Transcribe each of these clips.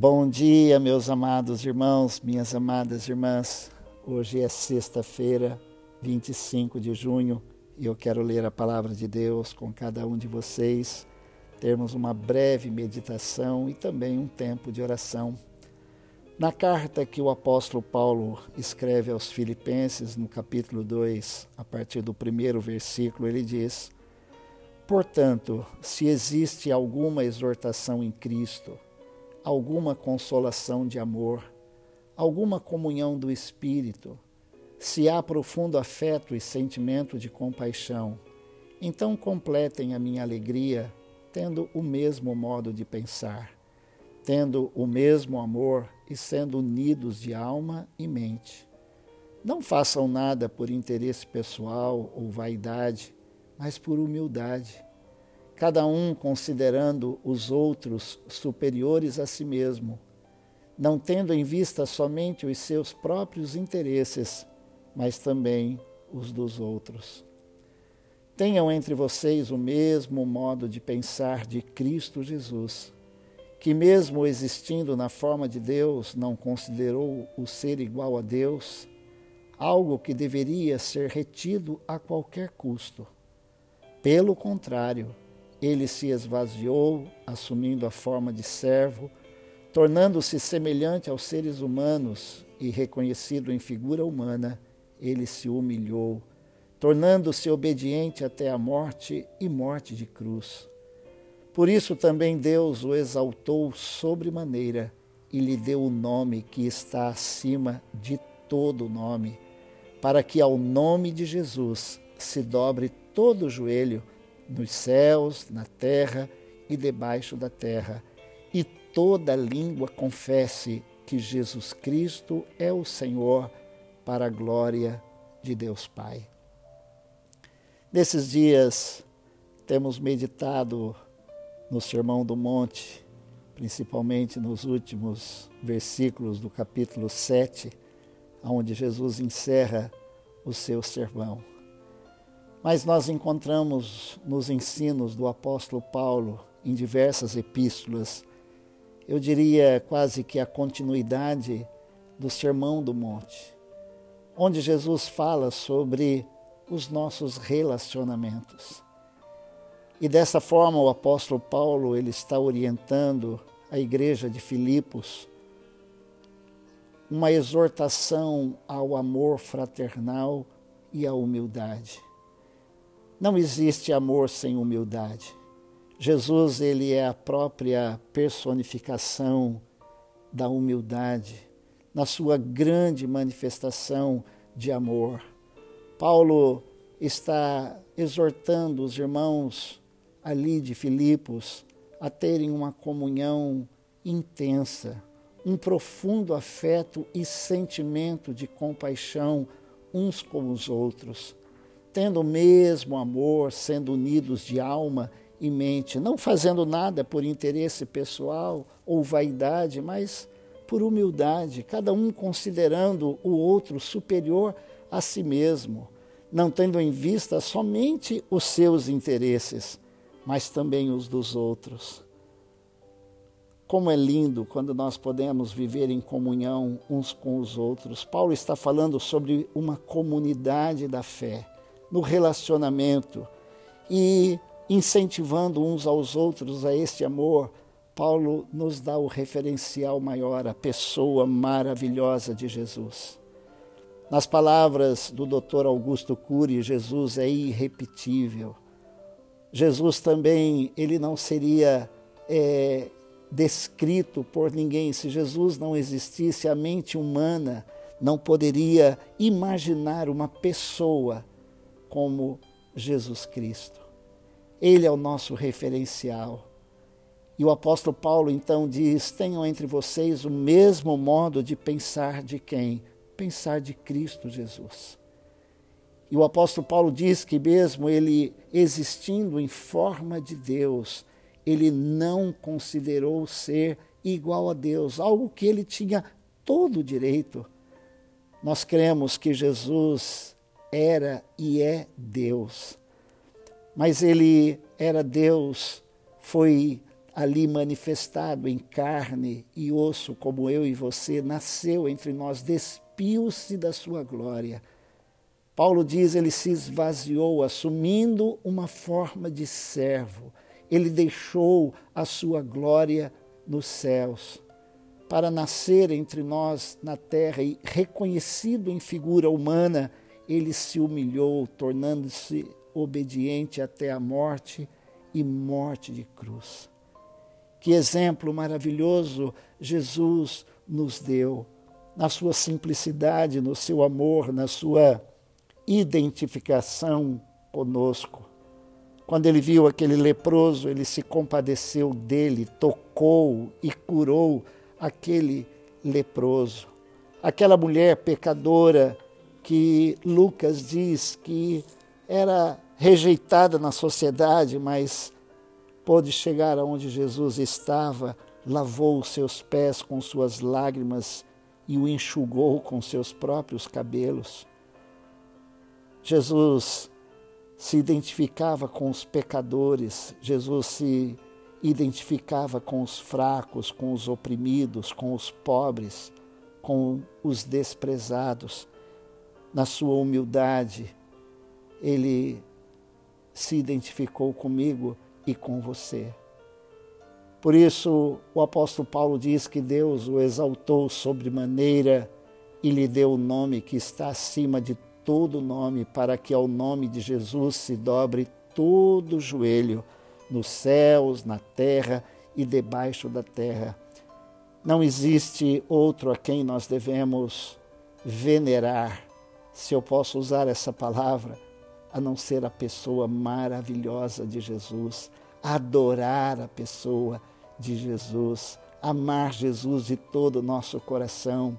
Bom dia, meus amados irmãos, minhas amadas irmãs. Hoje é sexta-feira, 25 de junho, e eu quero ler a palavra de Deus com cada um de vocês, termos uma breve meditação e também um tempo de oração. Na carta que o apóstolo Paulo escreve aos Filipenses, no capítulo 2, a partir do primeiro versículo, ele diz: Portanto, se existe alguma exortação em Cristo, alguma consolação de amor, alguma comunhão do Espírito, se há profundo afeto e sentimento de compaixão, então completem a minha alegria tendo o mesmo modo de pensar, tendo o mesmo amor e sendo unidos de alma e mente. Não façam nada por interesse pessoal ou vaidade, mas por humildade cada um considerando os outros superiores a si mesmo, não tendo em vista somente os seus próprios interesses, mas também os dos outros. Tenham entre vocês o mesmo modo de pensar de Cristo Jesus, que, mesmo existindo na forma de Deus, não considerou o ser igual a Deus algo que deveria ser retido a qualquer custo. Pelo contrário, ele se esvaziou, assumindo a forma de servo, tornando-se semelhante aos seres humanos e reconhecido em figura humana, ele se humilhou, tornando-se obediente até a morte e morte de cruz. Por isso também Deus o exaltou sobremaneira e lhe deu o nome que está acima de todo nome, para que ao nome de Jesus se dobre todo o joelho nos céus, na terra e debaixo da terra, e toda língua confesse que Jesus Cristo é o Senhor, para a glória de Deus Pai. Nesses dias, temos meditado no Sermão do Monte, principalmente nos últimos versículos do capítulo 7, onde Jesus encerra o seu sermão. Mas nós encontramos nos ensinos do apóstolo Paulo, em diversas epístolas, eu diria quase que a continuidade do Sermão do Monte, onde Jesus fala sobre os nossos relacionamentos. E dessa forma o apóstolo Paulo ele está orientando a igreja de Filipos uma exortação ao amor fraternal e à humildade. Não existe amor sem humildade. Jesus, ele é a própria personificação da humildade, na sua grande manifestação de amor. Paulo está exortando os irmãos ali de Filipos a terem uma comunhão intensa, um profundo afeto e sentimento de compaixão uns com os outros tendo o mesmo amor, sendo unidos de alma e mente, não fazendo nada por interesse pessoal ou vaidade, mas por humildade, cada um considerando o outro superior a si mesmo, não tendo em vista somente os seus interesses, mas também os dos outros. Como é lindo quando nós podemos viver em comunhão uns com os outros. Paulo está falando sobre uma comunidade da fé no relacionamento e incentivando uns aos outros a este amor, Paulo nos dá o referencial maior, a pessoa maravilhosa de Jesus. Nas palavras do Dr. Augusto Cury, Jesus é irrepetível. Jesus também, ele não seria é, descrito por ninguém. Se Jesus não existisse, a mente humana não poderia imaginar uma pessoa como Jesus Cristo. Ele é o nosso referencial. E o apóstolo Paulo então diz: tenham entre vocês o mesmo modo de pensar de quem? Pensar de Cristo Jesus. E o apóstolo Paulo diz que, mesmo ele existindo em forma de Deus, ele não considerou ser igual a Deus, algo que ele tinha todo o direito. Nós cremos que Jesus era e é Deus. Mas ele era Deus, foi ali manifestado em carne e osso, como eu e você, nasceu entre nós, despiu-se da sua glória. Paulo diz: ele se esvaziou, assumindo uma forma de servo. Ele deixou a sua glória nos céus para nascer entre nós na terra e reconhecido em figura humana, ele se humilhou, tornando-se obediente até a morte e morte de cruz. Que exemplo maravilhoso Jesus nos deu, na sua simplicidade, no seu amor, na sua identificação conosco. Quando ele viu aquele leproso, ele se compadeceu dele, tocou e curou aquele leproso. Aquela mulher pecadora que Lucas diz que era rejeitada na sociedade, mas pôde chegar aonde Jesus estava, lavou os seus pés com suas lágrimas e o enxugou com seus próprios cabelos. Jesus se identificava com os pecadores, Jesus se identificava com os fracos, com os oprimidos, com os pobres, com os desprezados. Na sua humildade, ele se identificou comigo e com você. Por isso, o apóstolo Paulo diz que Deus o exaltou sobremaneira e lhe deu o nome que está acima de todo nome, para que ao nome de Jesus se dobre todo o joelho nos céus, na terra e debaixo da terra. Não existe outro a quem nós devemos venerar, se eu posso usar essa palavra, a não ser a pessoa maravilhosa de Jesus, adorar a pessoa de Jesus, amar Jesus de todo o nosso coração,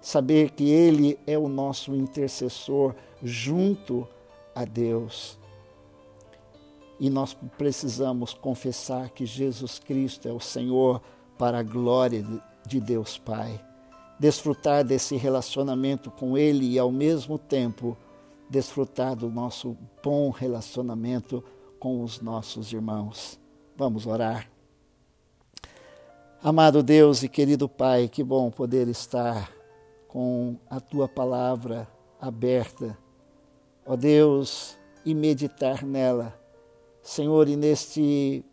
saber que Ele é o nosso intercessor junto a Deus. E nós precisamos confessar que Jesus Cristo é o Senhor para a glória de Deus Pai. Desfrutar desse relacionamento com Ele e, ao mesmo tempo, desfrutar do nosso bom relacionamento com os nossos irmãos. Vamos orar. Amado Deus e querido Pai, que bom poder estar com a tua palavra aberta, ó Deus, e meditar nela Senhor, e neste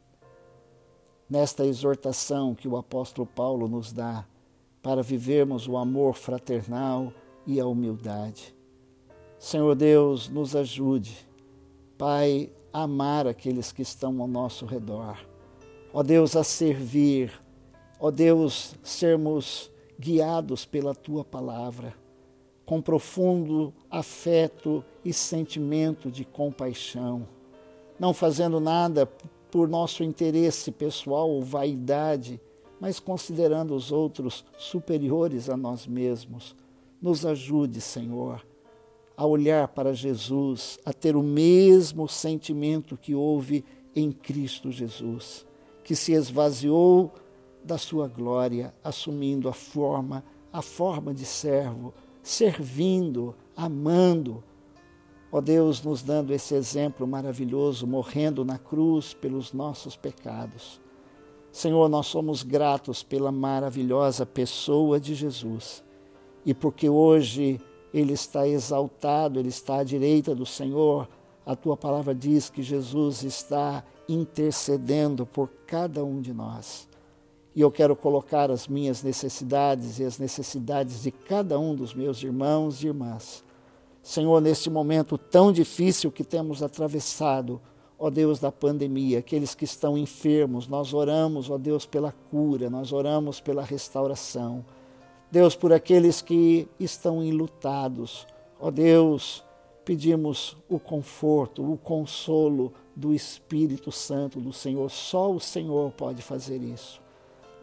nesta exortação que o apóstolo Paulo nos dá para vivermos o amor fraternal e a humildade. Senhor Deus, nos ajude, Pai, a amar aqueles que estão ao nosso redor. Ó Deus, a servir. Ó Deus, sermos guiados pela tua palavra, com profundo afeto e sentimento de compaixão não fazendo nada por nosso interesse pessoal ou vaidade, mas considerando os outros superiores a nós mesmos. Nos ajude, Senhor, a olhar para Jesus, a ter o mesmo sentimento que houve em Cristo Jesus, que se esvaziou da sua glória, assumindo a forma, a forma de servo, servindo, amando, Ó Deus, nos dando esse exemplo maravilhoso, morrendo na cruz pelos nossos pecados. Senhor, nós somos gratos pela maravilhosa pessoa de Jesus e porque hoje ele está exaltado, ele está à direita do Senhor. A tua palavra diz que Jesus está intercedendo por cada um de nós. E eu quero colocar as minhas necessidades e as necessidades de cada um dos meus irmãos e irmãs Senhor, neste momento tão difícil que temos atravessado, ó Deus da pandemia, aqueles que estão enfermos, nós oramos, ó Deus, pela cura, nós oramos pela restauração. Deus, por aqueles que estão enlutados, ó Deus, pedimos o conforto, o consolo do Espírito Santo do Senhor. Só o Senhor pode fazer isso.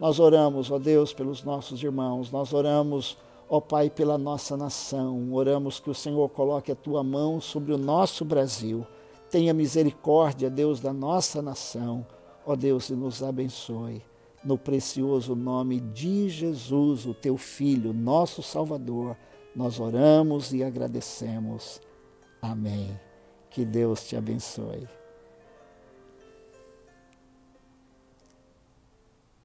Nós oramos, ó Deus, pelos nossos irmãos, nós oramos Ó Pai, pela nossa nação, oramos que o Senhor coloque a tua mão sobre o nosso Brasil. Tenha misericórdia, Deus, da nossa nação. Ó Deus, e nos abençoe. No precioso nome de Jesus, o teu Filho, nosso Salvador, nós oramos e agradecemos. Amém. Que Deus te abençoe.